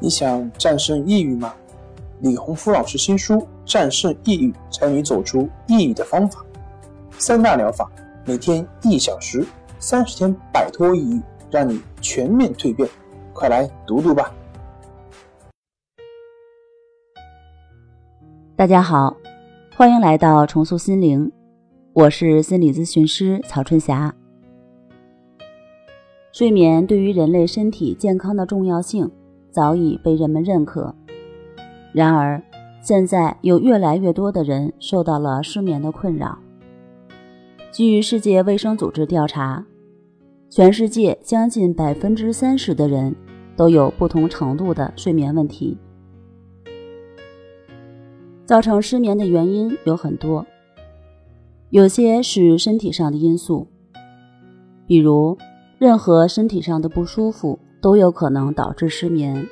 你想战胜抑郁吗？李洪福老师新书《战胜抑郁，教你走出抑郁的方法》，三大疗法，每天一小时，三十天摆脱抑郁，让你全面蜕变。快来读读吧！大家好，欢迎来到重塑心灵，我是心理咨询师曹春霞。睡眠对于人类身体健康的重要性。早已被人们认可。然而，现在有越来越多的人受到了失眠的困扰。据世界卫生组织调查，全世界将近百分之三十的人都有不同程度的睡眠问题。造成失眠的原因有很多，有些是身体上的因素，比如任何身体上的不舒服。都有可能导致失眠。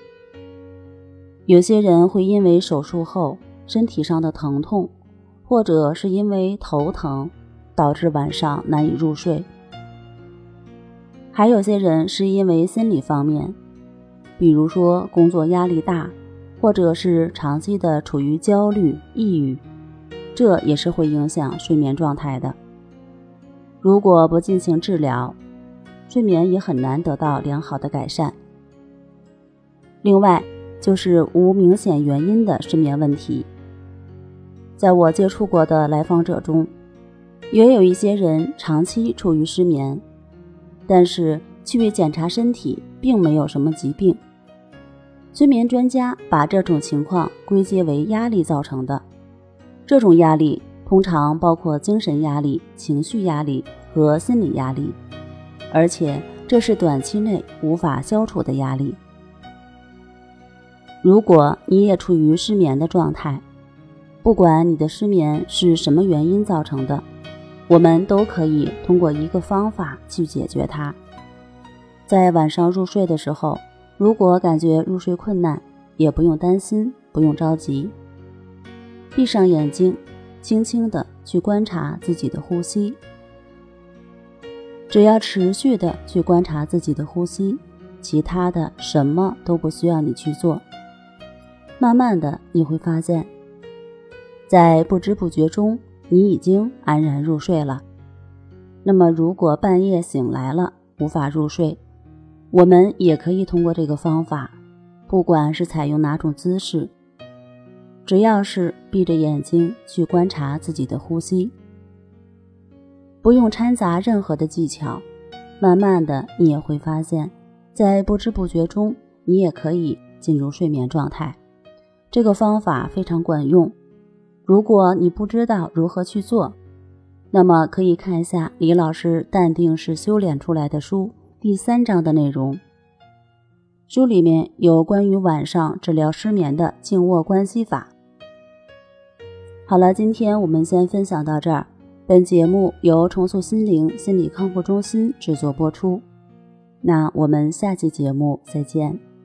有些人会因为手术后身体上的疼痛，或者是因为头疼，导致晚上难以入睡。还有些人是因为心理方面，比如说工作压力大，或者是长期的处于焦虑、抑郁，这也是会影响睡眠状态的。如果不进行治疗，睡眠也很难得到良好的改善。另外，就是无明显原因的失眠问题。在我接触过的来访者中，也有一些人长期处于失眠，但是去检查身体并没有什么疾病。催眠专家把这种情况归结为压力造成的。这种压力通常包括精神压力、情绪压力和心理压力。而且这是短期内无法消除的压力。如果你也处于失眠的状态，不管你的失眠是什么原因造成的，我们都可以通过一个方法去解决它。在晚上入睡的时候，如果感觉入睡困难，也不用担心，不用着急，闭上眼睛，轻轻地去观察自己的呼吸。只要持续的去观察自己的呼吸，其他的什么都不需要你去做。慢慢的你会发现，在不知不觉中，你已经安然入睡了。那么，如果半夜醒来了无法入睡，我们也可以通过这个方法，不管是采用哪种姿势，只要是闭着眼睛去观察自己的呼吸。不用掺杂任何的技巧，慢慢的，你也会发现，在不知不觉中，你也可以进入睡眠状态。这个方法非常管用。如果你不知道如何去做，那么可以看一下李老师《淡定是修炼出来的》书第三章的内容。书里面有关于晚上治疗失眠的静卧关系法。好了，今天我们先分享到这儿。本节目由重塑心灵心理康复中心制作播出，那我们下期节目再见。